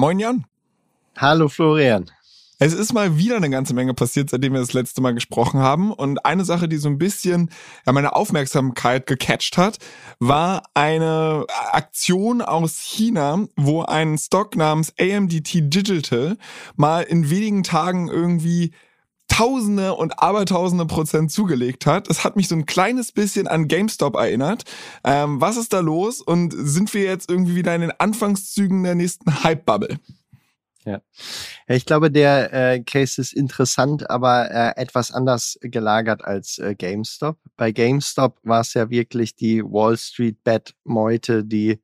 Moin Jan. Hallo Florian. Es ist mal wieder eine ganze Menge passiert, seitdem wir das letzte Mal gesprochen haben. Und eine Sache, die so ein bisschen meine Aufmerksamkeit gecatcht hat, war eine Aktion aus China, wo ein Stock namens AMDT Digital mal in wenigen Tagen irgendwie Tausende und Abertausende Prozent zugelegt hat. Das hat mich so ein kleines bisschen an GameStop erinnert. Ähm, was ist da los und sind wir jetzt irgendwie wieder in den Anfangszügen der nächsten Hype-Bubble? Ja. ich glaube, der äh, Case ist interessant, aber äh, etwas anders gelagert als äh, GameStop. Bei GameStop war es ja wirklich die Wall Street Bet Meute, die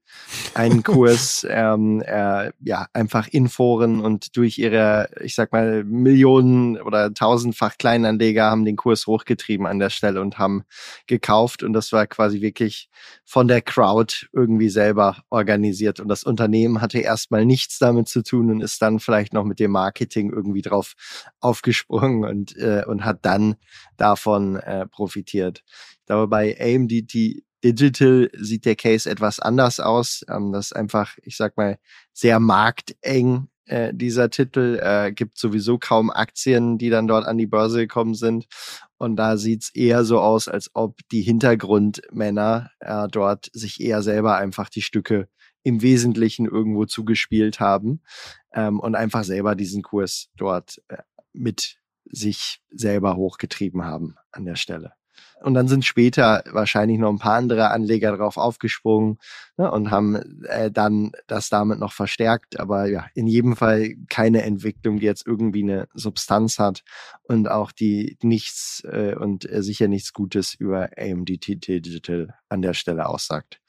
einen Kurs ähm, äh, ja einfach in Foren und durch ihre, ich sag mal, Millionen oder tausendfach Kleinanleger haben den Kurs hochgetrieben an der Stelle und haben gekauft und das war quasi wirklich von der Crowd irgendwie selber organisiert und das Unternehmen hatte erstmal nichts damit zu tun und ist dann vielleicht noch mit dem Marketing irgendwie drauf aufgesprungen und, äh, und hat dann davon äh, profitiert. Ich glaube, bei AMDT Digital sieht der Case etwas anders aus. Ähm, das ist einfach, ich sag mal, sehr markteng äh, dieser Titel. Äh, gibt sowieso kaum Aktien, die dann dort an die Börse gekommen sind. Und da sieht's eher so aus, als ob die Hintergrundmänner äh, dort sich eher selber einfach die Stücke im Wesentlichen irgendwo zugespielt haben ähm, und einfach selber diesen Kurs dort äh, mit sich selber hochgetrieben haben an der Stelle. Und dann sind später wahrscheinlich noch ein paar andere Anleger drauf aufgesprungen ne, und haben äh, dann das damit noch verstärkt. Aber ja, in jedem Fall keine Entwicklung, die jetzt irgendwie eine Substanz hat und auch die nichts äh, und äh, sicher nichts Gutes über AMD Digital an der Stelle aussagt.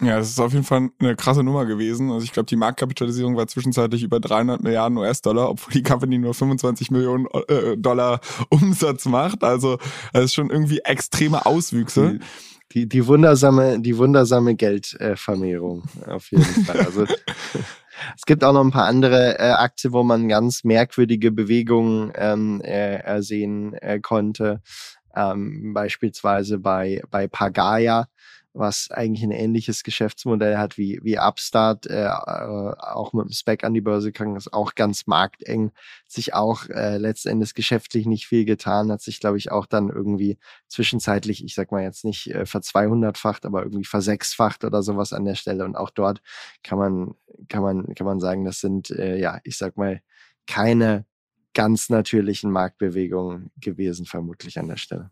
Ja, das ist auf jeden Fall eine krasse Nummer gewesen. Also ich glaube, die Marktkapitalisierung war zwischenzeitlich über 300 Milliarden US-Dollar, obwohl die Company nur 25 Millionen äh, Dollar Umsatz macht. Also das ist schon irgendwie extreme Auswüchse. Die, die, die wundersame, die wundersame Geldvermehrung äh, auf jeden Fall. Also es gibt auch noch ein paar andere äh, Aktien, wo man ganz merkwürdige Bewegungen ähm, äh, sehen äh, konnte. Ähm, beispielsweise bei, bei Pagaya was eigentlich ein ähnliches Geschäftsmodell hat wie, wie Upstart, äh, äh, auch mit dem Spec an die Börse gegangen ist, auch ganz markteng, sich auch äh, letztendlich geschäftlich nicht viel getan, hat sich, glaube ich, auch dann irgendwie zwischenzeitlich, ich sag mal jetzt nicht äh, verzweihundertfacht, aber irgendwie versechsfacht oder sowas an der Stelle. Und auch dort kann man, kann man, kann man sagen, das sind, äh, ja, ich sag mal, keine ganz natürlichen Marktbewegungen gewesen, vermutlich an der Stelle.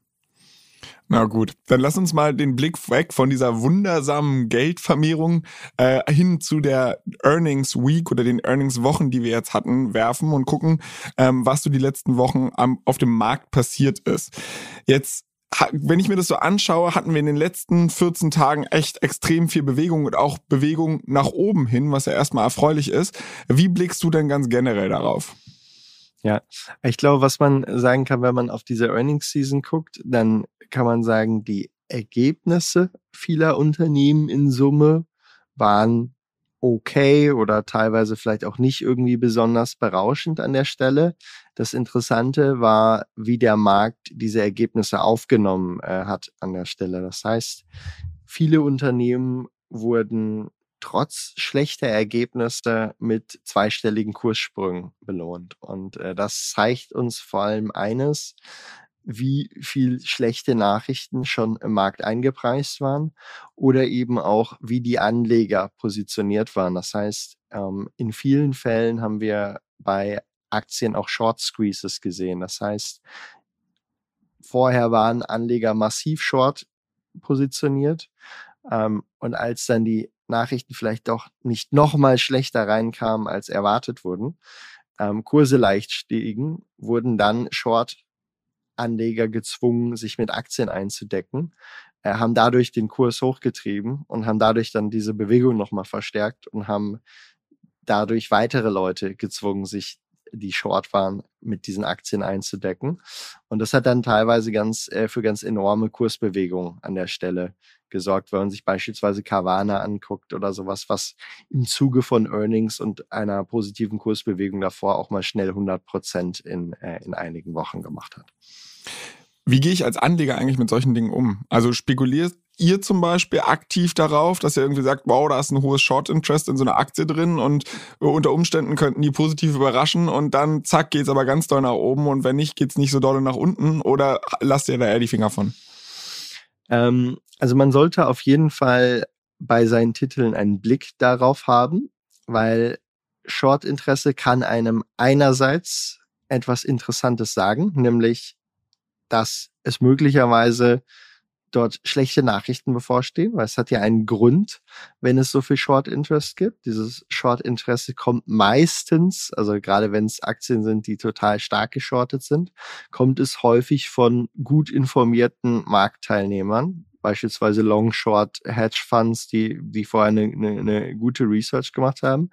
Na gut, dann lass uns mal den Blick weg von dieser wundersamen Geldvermehrung äh, hin zu der Earnings Week oder den Earnings Wochen, die wir jetzt hatten, werfen und gucken, ähm, was so die letzten Wochen am, auf dem Markt passiert ist. Jetzt wenn ich mir das so anschaue, hatten wir in den letzten 14 Tagen echt extrem viel Bewegung und auch Bewegung nach oben hin, was ja erstmal erfreulich ist. Wie blickst du denn ganz generell darauf? Ja, ich glaube, was man sagen kann, wenn man auf diese Earnings Season guckt, dann kann man sagen, die Ergebnisse vieler Unternehmen in Summe waren okay oder teilweise vielleicht auch nicht irgendwie besonders berauschend an der Stelle. Das Interessante war, wie der Markt diese Ergebnisse aufgenommen äh, hat an der Stelle. Das heißt, viele Unternehmen wurden trotz schlechter Ergebnisse mit zweistelligen Kurssprüngen belohnt. Und äh, das zeigt uns vor allem eines, wie viel schlechte Nachrichten schon im Markt eingepreist waren oder eben auch, wie die Anleger positioniert waren. Das heißt, ähm, in vielen Fällen haben wir bei Aktien auch Short Squeezes gesehen. Das heißt, vorher waren Anleger massiv short positioniert. Ähm, und als dann die Nachrichten vielleicht doch nicht noch mal schlechter reinkamen, als erwartet wurden, ähm, Kurse leicht stiegen, wurden dann Short-Anleger gezwungen, sich mit Aktien einzudecken. äh, haben dadurch den Kurs hochgetrieben und haben dadurch dann diese Bewegung nochmal verstärkt und haben dadurch weitere Leute gezwungen, sich die short waren, mit diesen Aktien einzudecken. Und das hat dann teilweise ganz äh, für ganz enorme Kursbewegungen an der Stelle gesorgt, wenn man sich beispielsweise Carvana anguckt oder sowas, was im Zuge von Earnings und einer positiven Kursbewegung davor auch mal schnell 100 Prozent in, äh, in einigen Wochen gemacht hat. Wie gehe ich als Anleger eigentlich mit solchen Dingen um? Also spekuliert ihr zum Beispiel aktiv darauf, dass ihr irgendwie sagt, wow, da ist ein hohes Short Interest in so einer Aktie drin und unter Umständen könnten die positiv überraschen und dann zack geht's aber ganz doll nach oben und wenn nicht, geht's nicht so doll nach unten oder lasst ihr da eher die Finger von? Ähm, also man sollte auf jeden Fall bei seinen Titeln einen Blick darauf haben, weil Short-Interesse kann einem einerseits etwas Interessantes sagen, nämlich, dass es möglicherweise dort schlechte Nachrichten bevorstehen, weil es hat ja einen Grund, wenn es so viel Short Interest gibt. Dieses Short Interesse kommt meistens, also gerade wenn es Aktien sind, die total stark geschortet sind, kommt es häufig von gut informierten Marktteilnehmern, beispielsweise Long Short Hedge Funds, die, die vorher eine, eine, eine gute Research gemacht haben.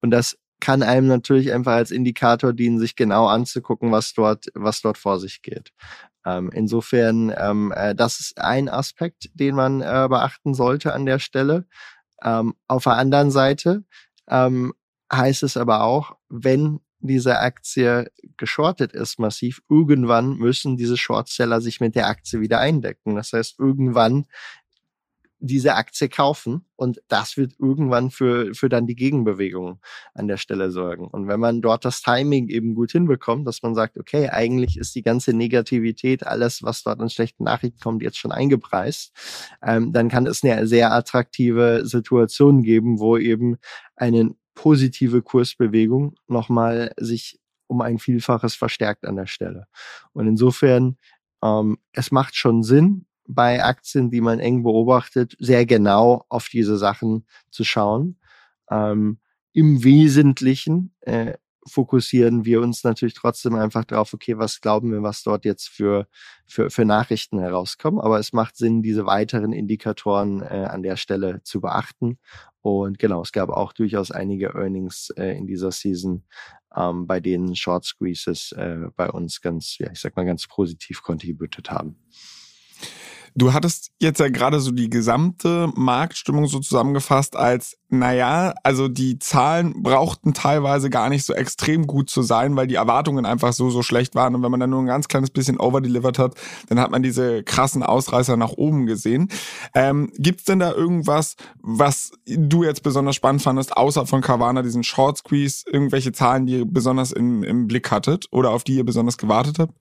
Und das kann einem natürlich einfach als Indikator dienen, sich genau anzugucken, was dort, was dort vor sich geht. Ähm, insofern, ähm, äh, das ist ein Aspekt, den man äh, beachten sollte an der Stelle. Ähm, auf der anderen Seite ähm, heißt es aber auch, wenn diese Aktie geschortet ist massiv, irgendwann müssen diese Shortseller sich mit der Aktie wieder eindecken. Das heißt, irgendwann diese Aktie kaufen und das wird irgendwann für, für dann die Gegenbewegung an der Stelle sorgen. Und wenn man dort das Timing eben gut hinbekommt, dass man sagt, okay, eigentlich ist die ganze Negativität, alles, was dort an schlechten Nachrichten kommt, jetzt schon eingepreist, ähm, dann kann es eine sehr attraktive Situation geben, wo eben eine positive Kursbewegung nochmal sich um ein Vielfaches verstärkt an der Stelle. Und insofern, ähm, es macht schon Sinn, bei Aktien, die man eng beobachtet, sehr genau auf diese Sachen zu schauen. Ähm, Im Wesentlichen äh, fokussieren wir uns natürlich trotzdem einfach drauf, okay, was glauben wir, was dort jetzt für, für, für Nachrichten herauskommen. Aber es macht Sinn, diese weiteren Indikatoren äh, an der Stelle zu beachten. Und genau, es gab auch durchaus einige Earnings äh, in dieser Season, ähm, bei denen Short Squeezes äh, bei uns ganz, ja, ich sag mal, ganz positiv contributed haben. Du hattest jetzt ja gerade so die gesamte Marktstimmung so zusammengefasst als, naja, also die Zahlen brauchten teilweise gar nicht so extrem gut zu sein, weil die Erwartungen einfach so, so schlecht waren. Und wenn man dann nur ein ganz kleines bisschen overdelivered hat, dann hat man diese krassen Ausreißer nach oben gesehen. Ähm, Gibt denn da irgendwas, was du jetzt besonders spannend fandest, außer von Carvana, diesen Short Squeeze, irgendwelche Zahlen, die ihr besonders im, im Blick hattet oder auf die ihr besonders gewartet habt?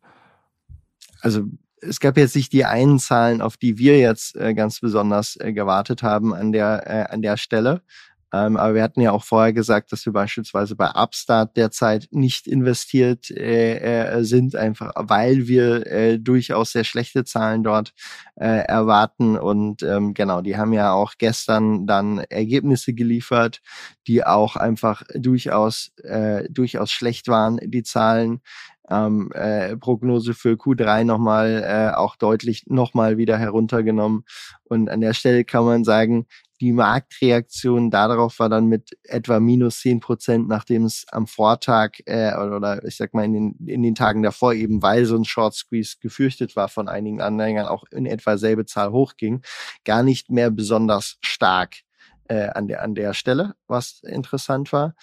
Also es gab jetzt nicht die einen Zahlen, auf die wir jetzt äh, ganz besonders äh, gewartet haben an der, äh, an der Stelle. Ähm, aber wir hatten ja auch vorher gesagt, dass wir beispielsweise bei Upstart derzeit nicht investiert äh, äh, sind, einfach weil wir äh, durchaus sehr schlechte Zahlen dort äh, erwarten. Und ähm, genau, die haben ja auch gestern dann Ergebnisse geliefert, die auch einfach durchaus, äh, durchaus schlecht waren, die Zahlen ähm, äh, Prognose für Q3 nochmal äh, auch deutlich nochmal wieder heruntergenommen. Und an der Stelle kann man sagen, die Marktreaktion darauf war dann mit etwa minus zehn Prozent, nachdem es am Vortag äh, oder ich sag mal in den, in den Tagen davor eben, weil so ein Short Squeeze gefürchtet war von einigen Anhängern, auch in etwa selbe Zahl hochging, gar nicht mehr besonders stark äh, an, der, an der Stelle, was interessant war.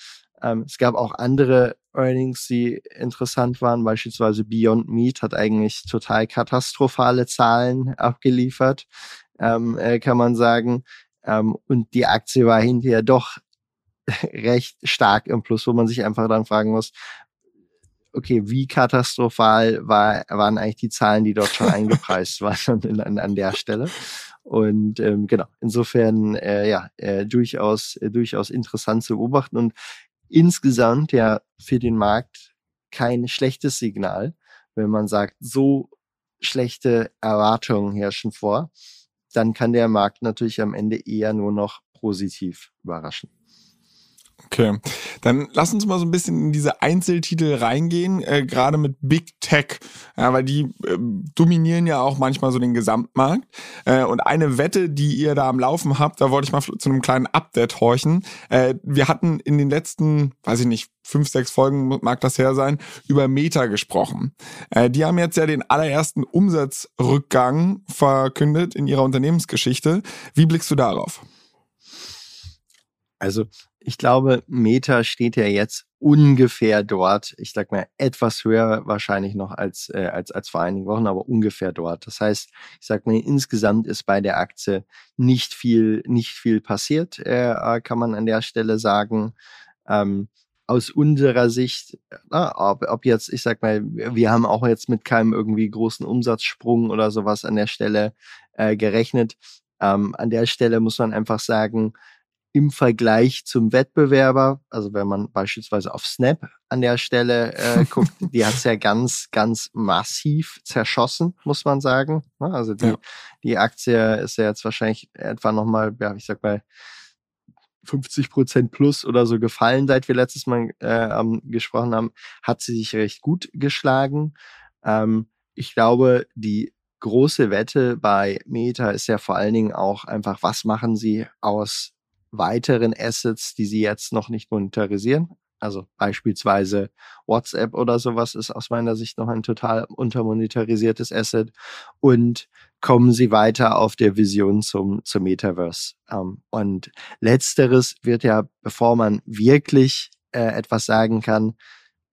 Ähm, es gab auch andere Earnings, die interessant waren. Beispielsweise Beyond Meat hat eigentlich total katastrophale Zahlen abgeliefert, ähm, äh, kann man sagen. Ähm, und die Aktie war hinterher doch recht stark im Plus, wo man sich einfach dann fragen muss, okay, wie katastrophal war, waren eigentlich die Zahlen, die dort schon eingepreist waren an, an der Stelle. Und ähm, genau, insofern äh, ja, äh, durchaus, äh, durchaus interessant zu beobachten. Und insgesamt ja für den Markt kein schlechtes Signal, wenn man sagt, so schlechte Erwartungen herrschen vor, dann kann der Markt natürlich am Ende eher nur noch positiv überraschen. Okay, dann lass uns mal so ein bisschen in diese Einzeltitel reingehen, äh, gerade mit Big Tech, ja, weil die äh, dominieren ja auch manchmal so den Gesamtmarkt. Äh, und eine Wette, die ihr da am Laufen habt, da wollte ich mal zu einem kleinen Update horchen. Äh, wir hatten in den letzten, weiß ich nicht, fünf, sechs Folgen mag das her sein, über Meta gesprochen. Äh, die haben jetzt ja den allerersten Umsatzrückgang verkündet in ihrer Unternehmensgeschichte. Wie blickst du darauf? Also ich glaube, Meta steht ja jetzt ungefähr dort. Ich sag mal etwas höher wahrscheinlich noch als äh, als als vor einigen Wochen, aber ungefähr dort. Das heißt, ich sag mal insgesamt ist bei der Aktie nicht viel nicht viel passiert, äh, kann man an der Stelle sagen. Ähm, aus unserer Sicht, na, ob, ob jetzt, ich sag mal, wir haben auch jetzt mit keinem irgendwie großen Umsatzsprung oder sowas an der Stelle äh, gerechnet. Ähm, an der Stelle muss man einfach sagen, im Vergleich zum Wettbewerber, also wenn man beispielsweise auf Snap an der Stelle äh, guckt, die hat's ja ganz, ganz massiv zerschossen, muss man sagen. Ne, also die, ja. die Aktie ist ja jetzt wahrscheinlich etwa nochmal, ja, ich sag mal, 50 Prozent plus oder so gefallen, seit wir letztes Mal äh, gesprochen haben, hat sie sich recht gut geschlagen. Ähm, ich glaube, die große Wette bei Meta ist ja vor allen Dingen auch einfach, was machen sie aus weiteren Assets, die sie jetzt noch nicht monetarisieren? Also beispielsweise WhatsApp oder sowas ist aus meiner Sicht noch ein total untermonetarisiertes Asset. Und kommen sie weiter auf der Vision zum, zum Metaverse. Ähm, und letzteres wird ja, bevor man wirklich äh, etwas sagen kann,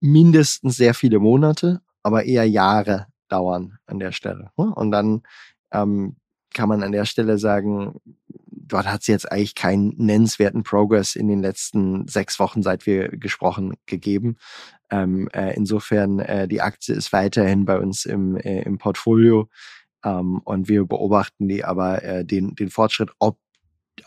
mindestens sehr viele Monate, aber eher Jahre dauern an der Stelle. Ne? Und dann ähm, kann man an der Stelle sagen, dort hat es jetzt eigentlich keinen nennenswerten Progress in den letzten sechs Wochen, seit wir gesprochen, gegeben. Ähm, äh, insofern, äh, die Aktie ist weiterhin bei uns im, äh, im Portfolio ähm, und wir beobachten die aber äh, den, den Fortschritt, ob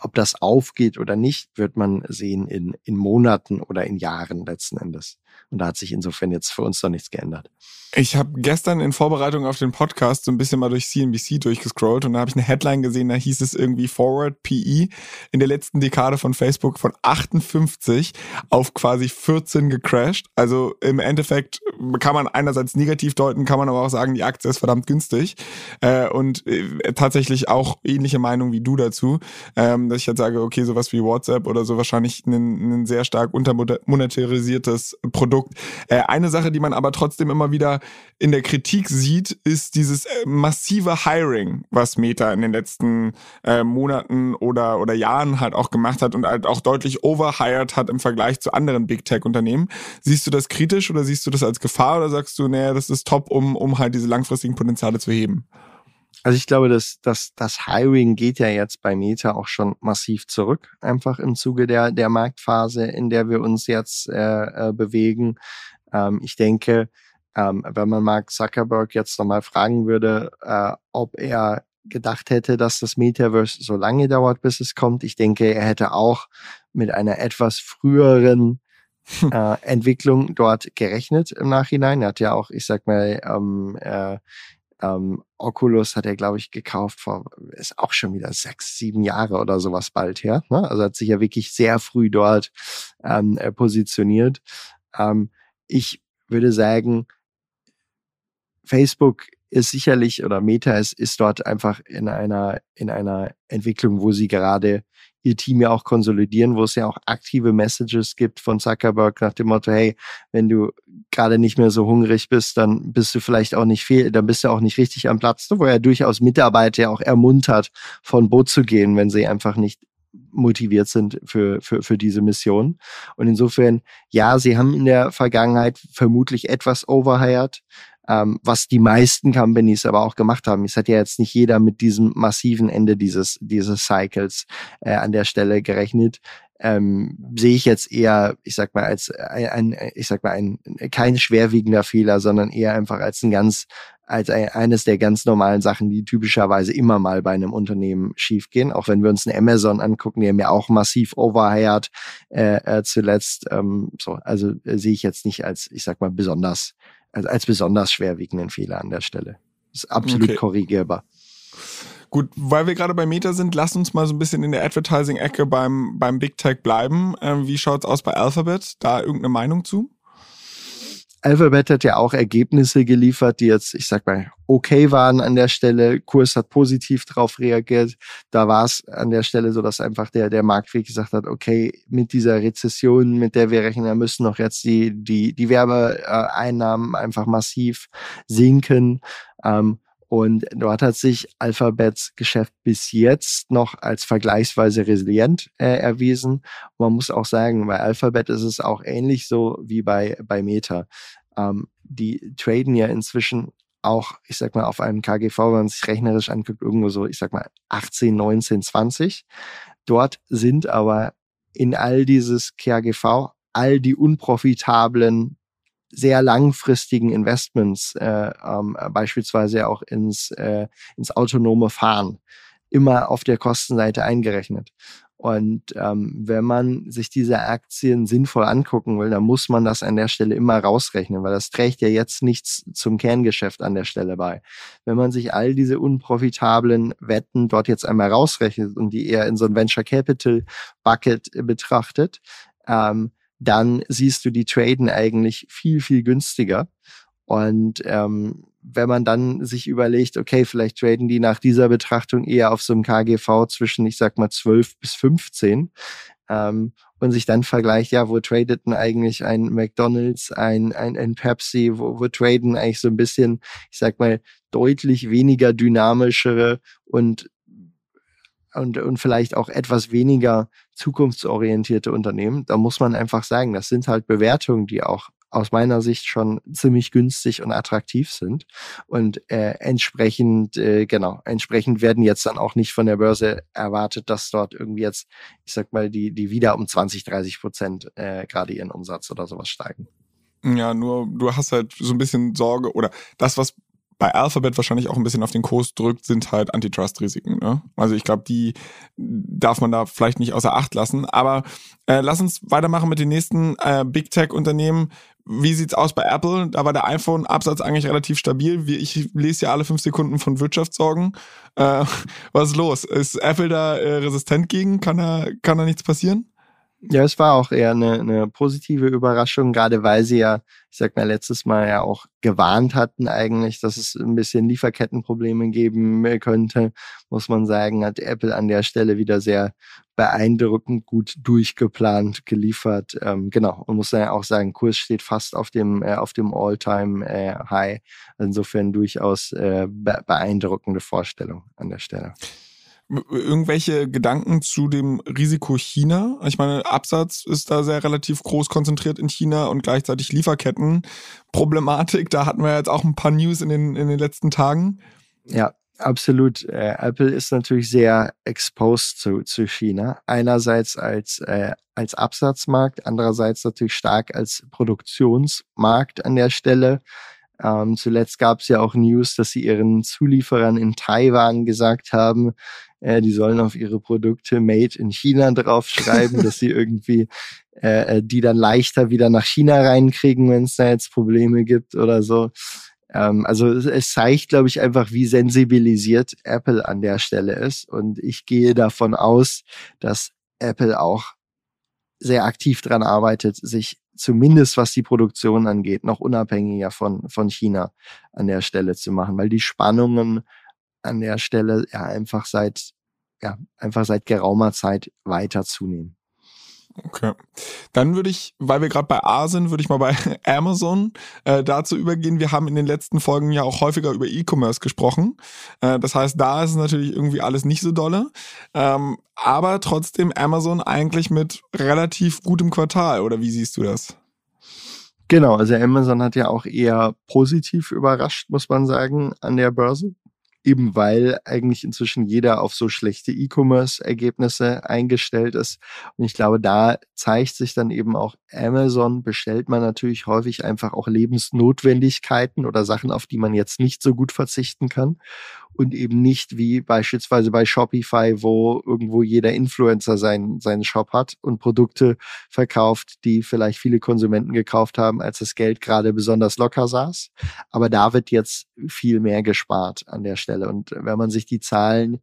ob das aufgeht oder nicht, wird man sehen in, in Monaten oder in Jahren letzten Endes. Und da hat sich insofern jetzt für uns noch nichts geändert. Ich habe gestern in Vorbereitung auf den Podcast so ein bisschen mal durch CNBC durchgescrollt und da habe ich eine Headline gesehen, da hieß es irgendwie Forward PE in der letzten Dekade von Facebook von 58 auf quasi 14 gecrashed. Also im Endeffekt kann man einerseits negativ deuten, kann man aber auch sagen, die Aktie ist verdammt günstig. Äh, und äh, tatsächlich auch ähnliche Meinung wie du dazu, ähm, dass ich halt sage, okay, sowas wie WhatsApp oder so wahrscheinlich ein, ein sehr stark untermonetarisiertes Produkt. Äh, eine Sache, die man aber trotzdem immer wieder in der Kritik sieht, ist dieses äh, massive Hiring, was Meta in den letzten äh, Monaten oder, oder Jahren halt auch gemacht hat und halt auch deutlich overhired hat im Vergleich zu anderen Big Tech Unternehmen. Siehst du das kritisch oder siehst du das als Gefahr oder sagst du, naja, das ist top, um, um halt diese langfristigen Potenziale zu heben? Also ich glaube, dass, dass das Hiring geht ja jetzt bei Meta auch schon massiv zurück, einfach im Zuge der, der Marktphase, in der wir uns jetzt äh, äh, bewegen. Ähm, ich denke, ähm, wenn man Mark Zuckerberg jetzt nochmal fragen würde, äh, ob er gedacht hätte, dass das Metaverse so lange dauert, bis es kommt. Ich denke, er hätte auch mit einer etwas früheren äh, Entwicklung dort gerechnet im Nachhinein. Er hat ja auch, ich sag mal, ähm, äh, ähm, Oculus hat er, glaube ich, gekauft vor, ist auch schon wieder sechs, sieben Jahre oder sowas bald her. Ne? Also hat sich ja wirklich sehr früh dort ähm, äh, positioniert. Ähm, ich würde sagen, Facebook ist sicherlich oder Meta ist, ist dort einfach in einer, in einer Entwicklung, wo sie gerade ihr Team ja auch konsolidieren, wo es ja auch aktive Messages gibt von Zuckerberg nach dem Motto, hey, wenn du gerade nicht mehr so hungrig bist, dann bist du vielleicht auch nicht viel, dann bist du auch nicht richtig am Platz, wo er durchaus Mitarbeiter ja auch ermuntert, von Boot zu gehen, wenn sie einfach nicht motiviert sind für, für, für diese Mission. Und insofern, ja, sie haben in der Vergangenheit vermutlich etwas overhired, ähm, was die meisten Companies aber auch gemacht haben. Es hat ja jetzt nicht jeder mit diesem massiven Ende dieses, dieses Cycles äh, an der Stelle gerechnet. Ähm, sehe ich jetzt eher, ich sag mal, als ein, ein ich sag mal, ein kein schwerwiegender Fehler, sondern eher einfach als ein ganz, als ein, eines der ganz normalen Sachen, die typischerweise immer mal bei einem Unternehmen schiefgehen. Auch wenn wir uns eine Amazon angucken, haben ja auch massiv overhired äh, äh, zuletzt. Ähm, so, also äh, sehe ich jetzt nicht als, ich sag mal, besonders als, als besonders schwerwiegenden Fehler an der Stelle. ist absolut okay. korrigierbar. Gut, weil wir gerade bei Meta sind, lass uns mal so ein bisschen in der Advertising-Ecke beim, beim Big Tech bleiben. Ähm, wie schaut's aus bei Alphabet? Da irgendeine Meinung zu? Alphabet hat ja auch Ergebnisse geliefert, die jetzt, ich sag mal, okay waren an der Stelle. Kurs hat positiv darauf reagiert. Da war es an der Stelle so, dass einfach der, der Marktweg gesagt hat, okay, mit dieser Rezession, mit der wir rechnen, müssen noch jetzt die, die, die Werbeeinnahmen einfach massiv sinken. Ähm, und dort hat sich Alphabets Geschäft bis jetzt noch als vergleichsweise resilient äh, erwiesen. Und man muss auch sagen, bei Alphabet ist es auch ähnlich so wie bei, bei Meta. Ähm, die traden ja inzwischen auch, ich sag mal, auf einem KGV, wenn man sich rechnerisch anguckt, irgendwo so, ich sag mal, 18, 19, 20. Dort sind aber in all dieses KGV all die unprofitablen sehr langfristigen Investments, äh, ähm, beispielsweise auch ins, äh, ins autonome Fahren, immer auf der Kostenseite eingerechnet. Und ähm, wenn man sich diese Aktien sinnvoll angucken will, dann muss man das an der Stelle immer rausrechnen, weil das trägt ja jetzt nichts zum Kerngeschäft an der Stelle bei. Wenn man sich all diese unprofitablen Wetten dort jetzt einmal rausrechnet und die eher in so ein Venture Capital Bucket betrachtet, ähm, dann siehst du die Traden eigentlich viel, viel günstiger. Und ähm, wenn man dann sich überlegt, okay, vielleicht traden die nach dieser Betrachtung eher auf so einem KGV zwischen, ich sag mal, 12 bis 15 ähm, und sich dann vergleicht, ja, wo tradet denn eigentlich ein McDonalds, ein, ein, ein Pepsi, wo, wo traden eigentlich so ein bisschen, ich sag mal, deutlich weniger dynamischere und und, und vielleicht auch etwas weniger zukunftsorientierte Unternehmen, da muss man einfach sagen, das sind halt Bewertungen, die auch aus meiner Sicht schon ziemlich günstig und attraktiv sind. Und äh, entsprechend, äh, genau, entsprechend werden jetzt dann auch nicht von der Börse erwartet, dass dort irgendwie jetzt, ich sag mal, die, die wieder um 20, 30 Prozent äh, gerade ihren Umsatz oder sowas steigen. Ja, nur du hast halt so ein bisschen Sorge oder das, was bei Alphabet wahrscheinlich auch ein bisschen auf den Kurs drückt, sind halt Antitrust-Risiken. Ne? Also ich glaube, die darf man da vielleicht nicht außer Acht lassen. Aber äh, lass uns weitermachen mit den nächsten äh, Big Tech-Unternehmen. Wie sieht's aus bei Apple? Da war der iPhone-Absatz eigentlich relativ stabil. Ich lese ja alle fünf Sekunden von Wirtschaftssorgen. Äh, was ist los? Ist Apple da äh, resistent gegen? Kann da, kann da nichts passieren? Ja, es war auch eher eine, eine positive Überraschung, gerade weil sie ja, ich sag mal, letztes Mal ja auch gewarnt hatten eigentlich, dass es ein bisschen Lieferkettenprobleme geben könnte, muss man sagen, hat Apple an der Stelle wieder sehr beeindruckend gut durchgeplant geliefert. Ähm, genau, und muss ja auch sagen, Kurs steht fast auf dem äh, dem All-Time äh. Insofern durchaus äh, beeindruckende Vorstellung an der Stelle irgendwelche Gedanken zu dem Risiko China? Ich meine, Absatz ist da sehr relativ groß konzentriert in China und gleichzeitig Lieferkettenproblematik. Da hatten wir jetzt auch ein paar News in den, in den letzten Tagen. Ja, absolut. Äh, Apple ist natürlich sehr exposed zu, zu China. Einerseits als, äh, als Absatzmarkt, andererseits natürlich stark als Produktionsmarkt an der Stelle. Ähm, zuletzt gab es ja auch News, dass sie ihren Zulieferern in Taiwan gesagt haben, äh, die sollen auf ihre Produkte Made in China draufschreiben, dass sie irgendwie äh, äh, die dann leichter wieder nach China reinkriegen, wenn es da jetzt Probleme gibt oder so. Ähm, also es, es zeigt, glaube ich, einfach, wie sensibilisiert Apple an der Stelle ist. Und ich gehe davon aus, dass Apple auch sehr aktiv dran arbeitet, sich zumindest was die Produktion angeht, noch unabhängiger von, von China an der Stelle zu machen, weil die Spannungen an der Stelle ja einfach seit, ja, einfach seit geraumer Zeit weiter zunehmen. Okay. Dann würde ich, weil wir gerade bei A sind, würde ich mal bei Amazon äh, dazu übergehen. Wir haben in den letzten Folgen ja auch häufiger über E-Commerce gesprochen. Äh, das heißt, da ist natürlich irgendwie alles nicht so dolle. Ähm, aber trotzdem Amazon eigentlich mit relativ gutem Quartal, oder wie siehst du das? Genau, also Amazon hat ja auch eher positiv überrascht, muss man sagen, an der Börse eben weil eigentlich inzwischen jeder auf so schlechte E-Commerce-Ergebnisse eingestellt ist. Und ich glaube, da zeigt sich dann eben auch Amazon, bestellt man natürlich häufig einfach auch Lebensnotwendigkeiten oder Sachen, auf die man jetzt nicht so gut verzichten kann. Und eben nicht wie beispielsweise bei Shopify, wo irgendwo jeder Influencer seinen, seinen Shop hat und Produkte verkauft, die vielleicht viele Konsumenten gekauft haben, als das Geld gerade besonders locker saß. Aber da wird jetzt viel mehr gespart an der Stelle. Und wenn man sich die Zahlen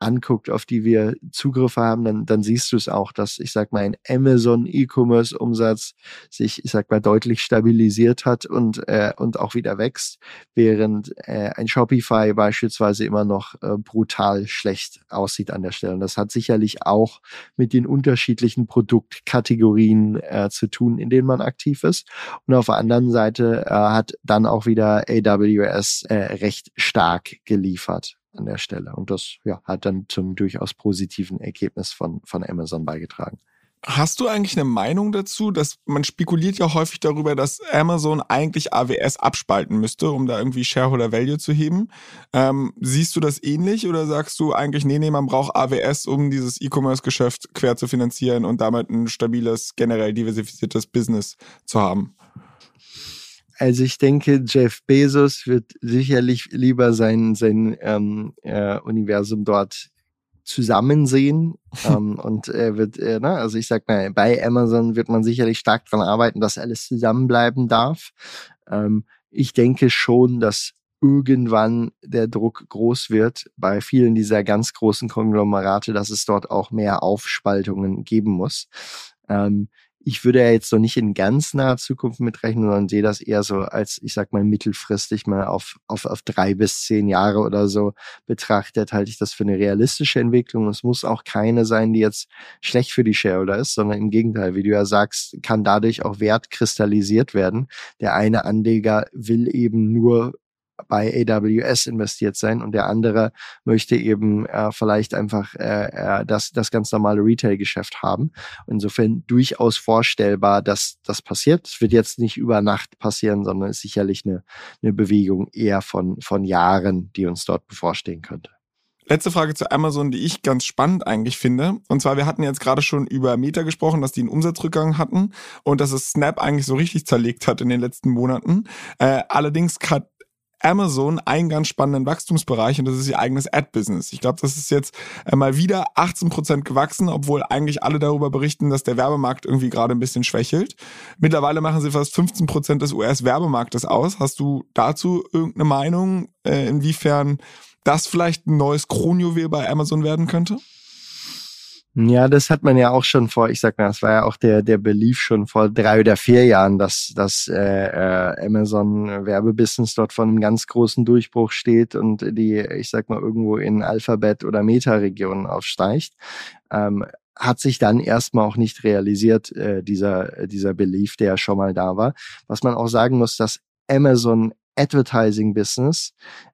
anguckt, auf die wir Zugriffe haben, dann, dann siehst du es auch, dass ich sag mal ein Amazon E-Commerce Umsatz sich, ich sag mal, deutlich stabilisiert hat und äh, und auch wieder wächst, während äh, ein Shopify beispielsweise immer noch äh, brutal schlecht aussieht an der Stelle. Und das hat sicherlich auch mit den unterschiedlichen Produktkategorien äh, zu tun, in denen man aktiv ist. Und auf der anderen Seite äh, hat dann auch wieder AWS äh, recht stark geliefert an der Stelle. Und das ja, hat dann zum durchaus positiven Ergebnis von, von Amazon beigetragen. Hast du eigentlich eine Meinung dazu, dass man spekuliert ja häufig darüber, dass Amazon eigentlich AWS abspalten müsste, um da irgendwie Shareholder Value zu heben? Ähm, siehst du das ähnlich oder sagst du eigentlich, nee, nee, man braucht AWS, um dieses E-Commerce-Geschäft quer zu finanzieren und damit ein stabiles, generell diversifiziertes Business zu haben? Also ich denke, Jeff Bezos wird sicherlich lieber sein, sein ähm, äh, Universum dort zusammen sehen. ähm, und er wird, äh, ne, also ich sag mal, bei Amazon wird man sicherlich stark daran arbeiten, dass alles zusammenbleiben darf. Ähm, ich denke schon, dass irgendwann der Druck groß wird bei vielen dieser ganz großen Konglomerate, dass es dort auch mehr Aufspaltungen geben muss. Ähm, ich würde ja jetzt noch nicht in ganz naher Zukunft mitrechnen, sondern sehe das eher so als, ich sag mal, mittelfristig mal auf, auf, auf drei bis zehn Jahre oder so betrachtet, halte ich das für eine realistische Entwicklung. Es muss auch keine sein, die jetzt schlecht für die Shareholder ist, sondern im Gegenteil, wie du ja sagst, kann dadurch auch Wert kristallisiert werden. Der eine Anleger will eben nur bei AWS investiert sein und der andere möchte eben äh, vielleicht einfach äh, äh, das, das ganz normale Retail-Geschäft haben. Insofern durchaus vorstellbar, dass das passiert. Es wird jetzt nicht über Nacht passieren, sondern ist sicherlich eine, eine Bewegung eher von, von Jahren, die uns dort bevorstehen könnte. Letzte Frage zu Amazon, die ich ganz spannend eigentlich finde. Und zwar, wir hatten jetzt gerade schon über Meta gesprochen, dass die einen Umsatzrückgang hatten und dass es Snap eigentlich so richtig zerlegt hat in den letzten Monaten. Äh, allerdings hat Amazon einen ganz spannenden Wachstumsbereich und das ist ihr eigenes Ad-Business. Ich glaube, das ist jetzt äh, mal wieder 18 Prozent gewachsen, obwohl eigentlich alle darüber berichten, dass der Werbemarkt irgendwie gerade ein bisschen schwächelt. Mittlerweile machen sie fast 15 Prozent des US-Werbemarktes aus. Hast du dazu irgendeine Meinung, äh, inwiefern das vielleicht ein neues Kronjuwel bei Amazon werden könnte? Ja, das hat man ja auch schon vor, ich sag mal, das war ja auch der, der Belief schon vor drei oder vier Jahren, dass dass äh, äh, Amazon Werbebusiness dort von einem ganz großen Durchbruch steht und die, ich sag mal, irgendwo in Alphabet- oder Meta-Regionen aufsteigt. Ähm, hat sich dann erstmal auch nicht realisiert, äh, dieser, dieser Belief, der schon mal da war. Was man auch sagen muss, dass Amazon Advertising Business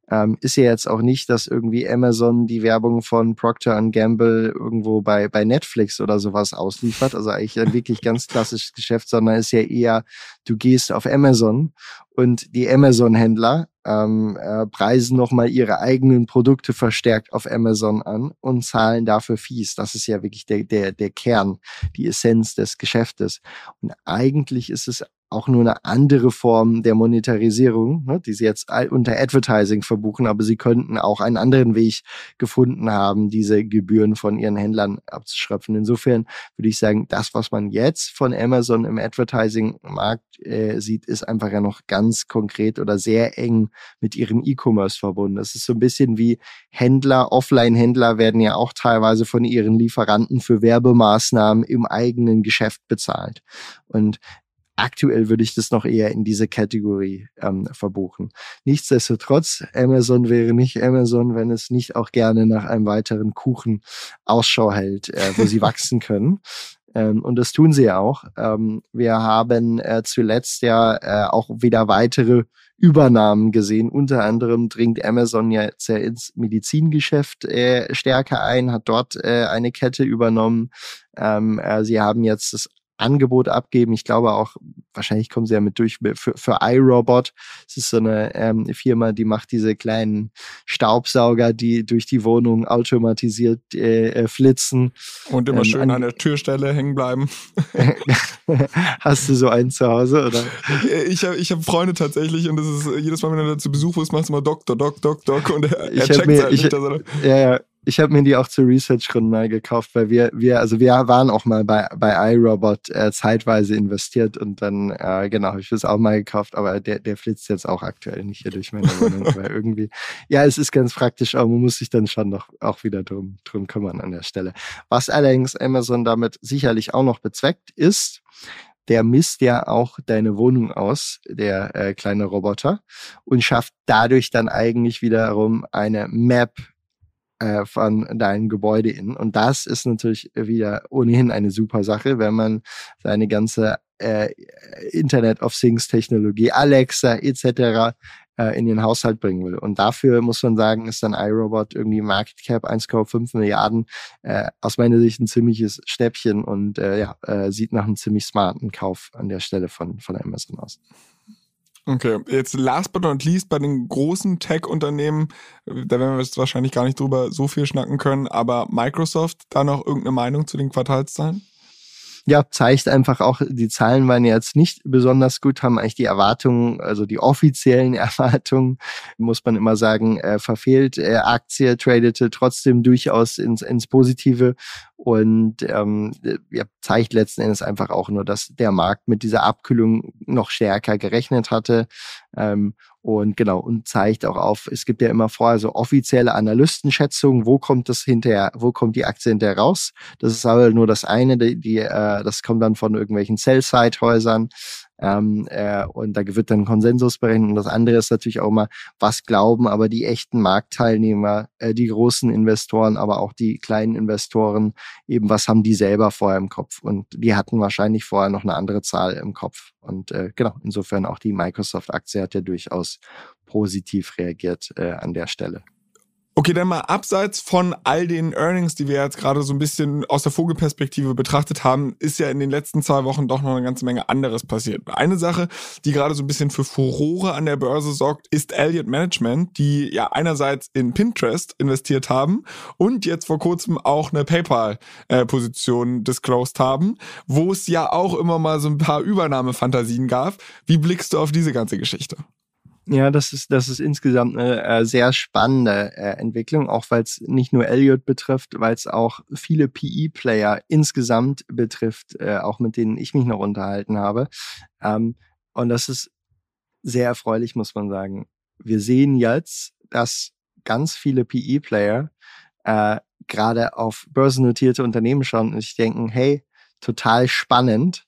ähm, ist ja jetzt auch nicht, dass irgendwie Amazon die Werbung von Procter Gamble irgendwo bei, bei Netflix oder sowas ausliefert. Also eigentlich ein wirklich ganz klassisches Geschäft, sondern ist ja eher, du gehst auf Amazon und die Amazon-Händler ähm, äh, preisen nochmal ihre eigenen Produkte verstärkt auf Amazon an und zahlen dafür Fees. Das ist ja wirklich der, der, der Kern, die Essenz des Geschäftes. Und eigentlich ist es auch nur eine andere Form der Monetarisierung, ne, die sie jetzt unter Advertising verbuchen, aber sie könnten auch einen anderen Weg gefunden haben, diese Gebühren von ihren Händlern abzuschröpfen. Insofern würde ich sagen, das, was man jetzt von Amazon im Advertising-Markt äh, sieht, ist einfach ja noch ganz konkret oder sehr eng mit ihrem E-Commerce verbunden. Das ist so ein bisschen wie Händler, Offline-Händler werden ja auch teilweise von ihren Lieferanten für Werbemaßnahmen im eigenen Geschäft bezahlt. Und aktuell würde ich das noch eher in diese Kategorie ähm, verbuchen. Nichtsdestotrotz, Amazon wäre nicht Amazon, wenn es nicht auch gerne nach einem weiteren Kuchen Ausschau hält, äh, wo sie wachsen können. Ähm, und das tun sie ja auch. Ähm, wir haben äh, zuletzt ja äh, auch wieder weitere Übernahmen gesehen. Unter anderem dringt Amazon ja jetzt ja ins Medizingeschäft äh, stärker ein, hat dort äh, eine Kette übernommen. Ähm, äh, sie haben jetzt das Angebot abgeben. Ich glaube auch, wahrscheinlich kommen sie ja mit durch für, für iRobot. Es ist so eine ähm, Firma, die macht diese kleinen Staubsauger, die durch die Wohnung automatisiert äh, äh, flitzen. Und immer ähm, schön an, an der Türstelle hängen bleiben. Hast du so einen zu Hause, oder? Ich habe ich hab Freunde tatsächlich und das ist jedes Mal, wenn er zu Besuch ist, macht es immer Doktor, Doc, Doc, Doc und er, er checkt mir, halt nicht. Also, ja, ja ich habe mir die auch zu Research-Gründen mal gekauft, weil wir, wir, also wir waren auch mal bei, bei iRobot äh, zeitweise investiert und dann, äh, genau, habe ich das auch mal gekauft, aber der, der flitzt jetzt auch aktuell nicht hier durch meine Wohnung, weil irgendwie, ja, es ist ganz praktisch, aber man muss sich dann schon noch auch wieder drum, drum kümmern an der Stelle. Was allerdings Amazon damit sicherlich auch noch bezweckt ist, der misst ja auch deine Wohnung aus, der äh, kleine Roboter, und schafft dadurch dann eigentlich wiederum eine Map äh, von deinem Gebäude in. Und das ist natürlich wieder ohnehin eine super Sache, wenn man seine ganze äh, Internet of Things Technologie, Alexa etc. Äh, in den Haushalt bringen will. Und dafür muss man sagen, ist dann iRobot irgendwie Market Cap 1,5 Milliarden äh, aus meiner Sicht ein ziemliches Stäbchen und äh, ja, äh, sieht nach einem ziemlich smarten Kauf an der Stelle von, von Amazon aus. Okay, jetzt last but not least bei den großen Tech-Unternehmen, da werden wir jetzt wahrscheinlich gar nicht drüber so viel schnacken können, aber Microsoft, da noch irgendeine Meinung zu den Quartalszahlen? Ja, zeigt einfach auch, die Zahlen waren jetzt nicht besonders gut, haben eigentlich die Erwartungen, also die offiziellen Erwartungen, muss man immer sagen, äh, verfehlt. Äh, Aktie tradete trotzdem durchaus ins, ins Positive und ähm, ja, zeigt letzten Endes einfach auch nur, dass der Markt mit dieser Abkühlung noch stärker gerechnet hatte. Ähm, und genau, und zeigt auch auf, es gibt ja immer vorher so offizielle Analystenschätzungen, wo kommt das hinterher, wo kommt die Aktie hinterher raus. Das ist aber nur das eine, die, die äh, das kommt dann von irgendwelchen Sell-Side-Häusern. Ähm, äh, und da wird dann Konsensus berechnet. Und das andere ist natürlich auch mal, was glauben aber die echten Marktteilnehmer, äh, die großen Investoren, aber auch die kleinen Investoren, eben was haben die selber vorher im Kopf? Und die hatten wahrscheinlich vorher noch eine andere Zahl im Kopf. Und äh, genau, insofern auch die Microsoft-Aktie hat ja durchaus positiv reagiert äh, an der Stelle. Okay, dann mal abseits von all den Earnings, die wir jetzt gerade so ein bisschen aus der Vogelperspektive betrachtet haben, ist ja in den letzten zwei Wochen doch noch eine ganze Menge anderes passiert. Eine Sache, die gerade so ein bisschen für Furore an der Börse sorgt, ist Elliott Management, die ja einerseits in Pinterest investiert haben und jetzt vor kurzem auch eine PayPal-Position disclosed haben, wo es ja auch immer mal so ein paar Übernahmefantasien gab. Wie blickst du auf diese ganze Geschichte? Ja, das ist, das ist insgesamt eine äh, sehr spannende äh, Entwicklung, auch weil es nicht nur Elliott betrifft, weil es auch viele PE-Player insgesamt betrifft, äh, auch mit denen ich mich noch unterhalten habe. Ähm, und das ist sehr erfreulich, muss man sagen. Wir sehen jetzt, dass ganz viele PE-Player äh, gerade auf börsennotierte Unternehmen schauen und sich denken, hey, total spannend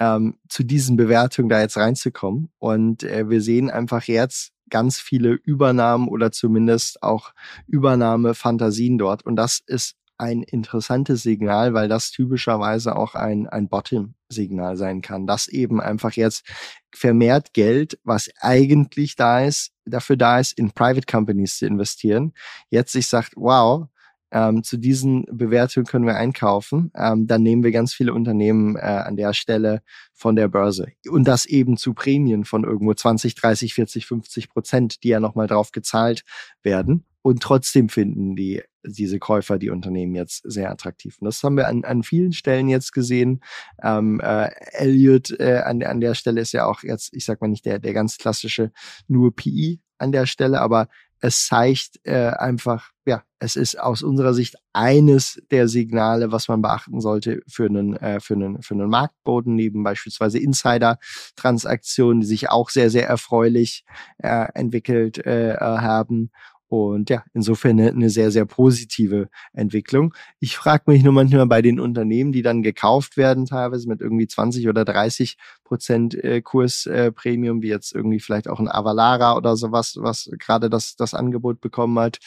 ähm, zu diesen Bewertungen da jetzt reinzukommen. Und äh, wir sehen einfach jetzt ganz viele Übernahmen oder zumindest auch Übernahmefantasien dort. Und das ist ein interessantes Signal, weil das typischerweise auch ein, ein Bottom-Signal sein kann, dass eben einfach jetzt vermehrt Geld, was eigentlich da ist, dafür da ist, in Private Companies zu investieren, jetzt sich sagt, wow, ähm, zu diesen Bewertungen können wir einkaufen. Ähm, dann nehmen wir ganz viele Unternehmen äh, an der Stelle von der Börse. Und das eben zu Prämien von irgendwo 20, 30, 40, 50 Prozent, die ja nochmal drauf gezahlt werden. Und trotzdem finden die diese Käufer die Unternehmen jetzt sehr attraktiv. Und das haben wir an, an vielen Stellen jetzt gesehen. Ähm, äh, Elliot äh, an, an der Stelle ist ja auch jetzt, ich sag mal nicht der, der ganz klassische nur PI an der Stelle, aber es zeigt äh, einfach, ja, es ist aus unserer Sicht eines der Signale, was man beachten sollte für einen, äh, für einen, für einen Marktboden, neben beispielsweise Insider-Transaktionen, die sich auch sehr, sehr erfreulich äh, entwickelt äh, haben. Und ja, insofern eine, eine sehr, sehr positive Entwicklung. Ich frage mich nur manchmal bei den Unternehmen, die dann gekauft werden, teilweise mit irgendwie 20 oder 30 Prozent äh, Kursprämium, äh, wie jetzt irgendwie vielleicht auch ein Avalara oder sowas, was gerade das, das Angebot bekommen hat.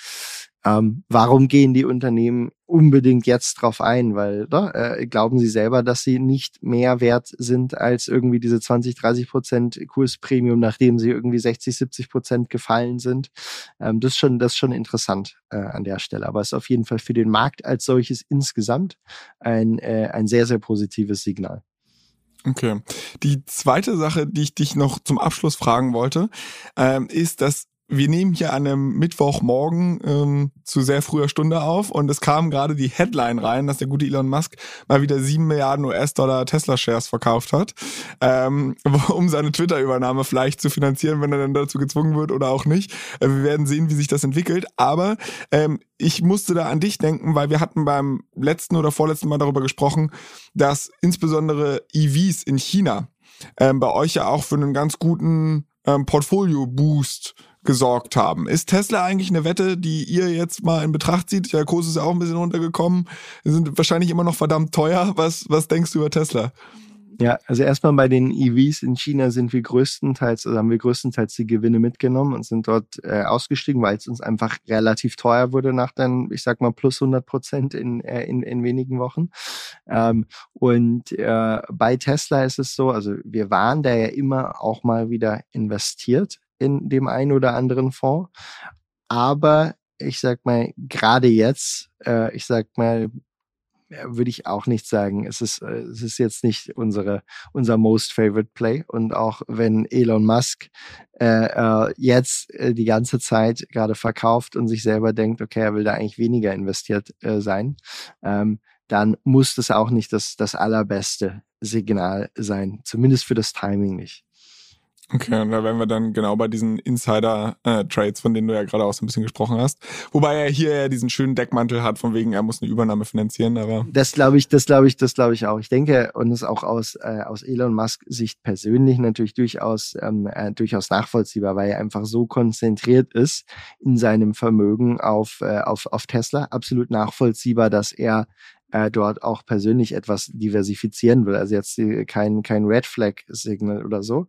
Ähm, warum gehen die Unternehmen unbedingt jetzt drauf ein? Weil oder, äh, glauben sie selber, dass sie nicht mehr wert sind als irgendwie diese 20, 30 Prozent Kurspremium, nachdem sie irgendwie 60, 70 Prozent gefallen sind? Ähm, das ist schon, das ist schon interessant äh, an der Stelle. Aber es ist auf jeden Fall für den Markt als solches insgesamt ein, äh, ein sehr, sehr positives Signal. Okay. Die zweite Sache, die ich dich noch zum Abschluss fragen wollte, ähm, ist, dass wir nehmen hier an einem Mittwochmorgen ähm, zu sehr früher Stunde auf und es kam gerade die Headline rein, dass der gute Elon Musk mal wieder sieben Milliarden US-Dollar Tesla-Shares verkauft hat, ähm, um seine Twitter-Übernahme vielleicht zu finanzieren, wenn er dann dazu gezwungen wird oder auch nicht. Äh, wir werden sehen, wie sich das entwickelt. Aber ähm, ich musste da an dich denken, weil wir hatten beim letzten oder vorletzten Mal darüber gesprochen, dass insbesondere EVs in China ähm, bei euch ja auch für einen ganz guten ähm, Portfolio-Boost gesorgt haben. Ist Tesla eigentlich eine Wette, die ihr jetzt mal in Betracht zieht? Der Kurs ist ja auch ein bisschen runtergekommen. Die sind wahrscheinlich immer noch verdammt teuer. Was, was denkst du über Tesla? Ja, also erstmal bei den EVs in China sind wir größtenteils, also haben wir größtenteils die Gewinne mitgenommen und sind dort äh, ausgestiegen, weil es uns einfach relativ teuer wurde nach dann, ich sag mal, plus 100 Prozent in, äh, in, in wenigen Wochen. Ähm, und äh, bei Tesla ist es so, also wir waren da ja immer auch mal wieder investiert in dem einen oder anderen Fonds. Aber ich sag mal, gerade jetzt, äh, ich sag mal, würde ich auch nicht sagen. Es ist, äh, es ist jetzt nicht unsere, unser most favorite play. Und auch wenn Elon Musk äh, äh, jetzt äh, die ganze Zeit gerade verkauft und sich selber denkt, okay, er will da eigentlich weniger investiert äh, sein, ähm, dann muss das auch nicht das, das allerbeste Signal sein. Zumindest für das Timing nicht. Okay, und da wären wir dann genau bei diesen Insider-Trades, von denen du ja gerade auch so ein bisschen gesprochen hast. Wobei er hier ja diesen schönen Deckmantel hat, von wegen, er muss eine Übernahme finanzieren, aber. Das glaube ich, das glaube ich, das glaube ich auch. Ich denke, und das ist auch aus, äh, aus Elon Musk Sicht persönlich natürlich durchaus, ähm, äh, durchaus nachvollziehbar, weil er einfach so konzentriert ist in seinem Vermögen auf, äh, auf, auf Tesla. Absolut nachvollziehbar, dass er äh, dort auch persönlich etwas diversifizieren will. Also jetzt äh, kein, kein Red Flag Signal oder so.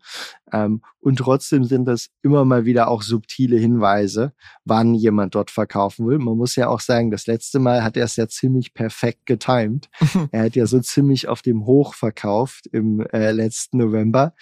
Ähm, und trotzdem sind das immer mal wieder auch subtile Hinweise, wann jemand dort verkaufen will. Man muss ja auch sagen, das letzte Mal hat er es ja ziemlich perfekt getimed. er hat ja so ziemlich auf dem Hoch verkauft im äh, letzten November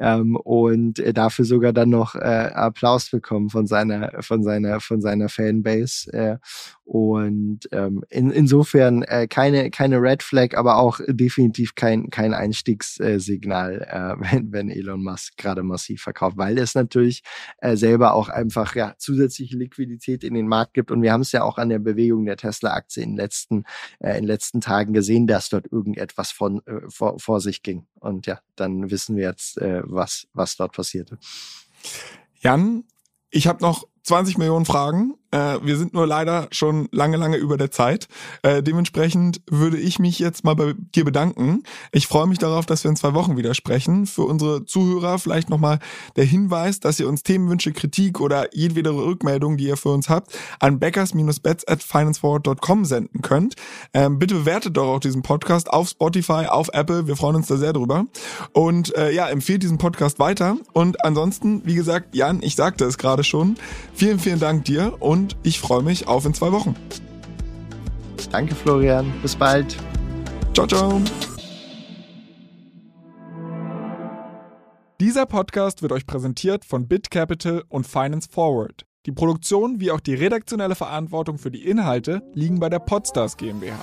ähm, und äh, dafür sogar dann noch äh, Applaus bekommen von seiner von seiner von seiner Fanbase äh, und ähm, in, insofern äh, keine keine Red Flag, aber auch definitiv kein kein Einstiegssignal, äh, wenn, wenn Elon Musk gerade massiv verkauft, weil es natürlich äh, selber auch einfach ja zusätzliche Liquidität in den Markt gibt. Und wir haben es ja auch an der Bewegung der Tesla-Aktie in den letzten in letzten Tagen gesehen, dass dort irgendetwas von vor, vor sich ging. Und ja, dann wissen wir jetzt was, was dort passierte. Jan, ich habe noch 20 Millionen Fragen. Äh, wir sind nur leider schon lange, lange über der Zeit. Äh, dementsprechend würde ich mich jetzt mal bei dir bedanken. Ich freue mich darauf, dass wir in zwei Wochen wieder sprechen. Für unsere Zuhörer vielleicht nochmal der Hinweis, dass ihr uns Themenwünsche, Kritik oder jedwede Rückmeldung, die ihr für uns habt, an backers-bets at financeforward.com senden könnt. Ähm, bitte bewertet doch auch diesen Podcast auf Spotify, auf Apple. Wir freuen uns da sehr drüber. Und äh, ja, empfehlt diesen Podcast weiter. Und ansonsten, wie gesagt, Jan, ich sagte es gerade schon, vielen, vielen Dank dir und und ich freue mich auf in zwei Wochen. Danke, Florian. Bis bald. Ciao, ciao. Dieser Podcast wird euch präsentiert von BitCapital und Finance Forward. Die Produktion wie auch die redaktionelle Verantwortung für die Inhalte liegen bei der Podstars GmbH.